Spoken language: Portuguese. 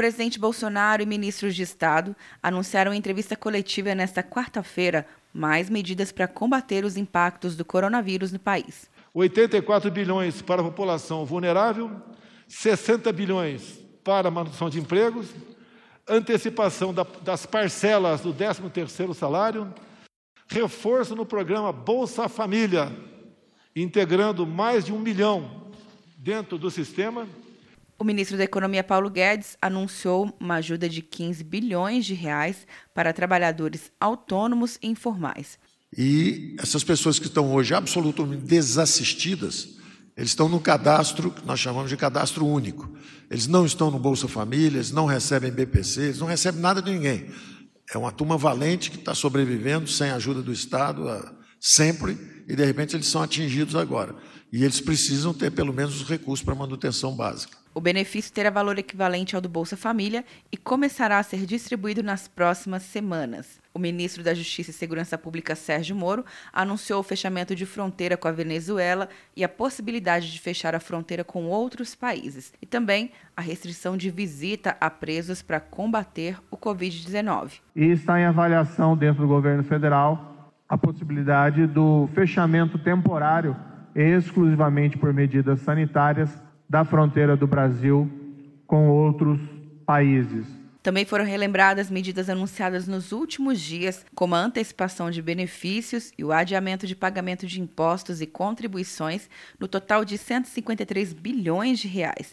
presidente Bolsonaro e ministros de Estado anunciaram em entrevista coletiva nesta quarta-feira mais medidas para combater os impactos do coronavírus no país. 84 bilhões para a população vulnerável, 60 bilhões para a manutenção de empregos, antecipação das parcelas do 13º salário, reforço no programa Bolsa Família, integrando mais de um milhão dentro do sistema. O ministro da Economia Paulo Guedes anunciou uma ajuda de 15 bilhões de reais para trabalhadores autônomos e informais. E essas pessoas que estão hoje absolutamente desassistidas, eles estão no cadastro que nós chamamos de cadastro único. Eles não estão no Bolsa Família, eles não recebem BPC, eles não recebem nada de ninguém. É uma turma valente que está sobrevivendo sem a ajuda do Estado sempre e de repente eles são atingidos agora. E eles precisam ter pelo menos os recursos para manutenção básica. O benefício terá valor equivalente ao do Bolsa Família e começará a ser distribuído nas próximas semanas. O ministro da Justiça e Segurança Pública, Sérgio Moro, anunciou o fechamento de fronteira com a Venezuela e a possibilidade de fechar a fronteira com outros países, e também a restrição de visita a presos para combater o Covid-19. E está em avaliação dentro do governo federal a possibilidade do fechamento temporário, exclusivamente por medidas sanitárias, da fronteira do Brasil com outros países. Também foram relembradas medidas anunciadas nos últimos dias, como a antecipação de benefícios e o adiamento de pagamento de impostos e contribuições, no total de 153 bilhões de reais.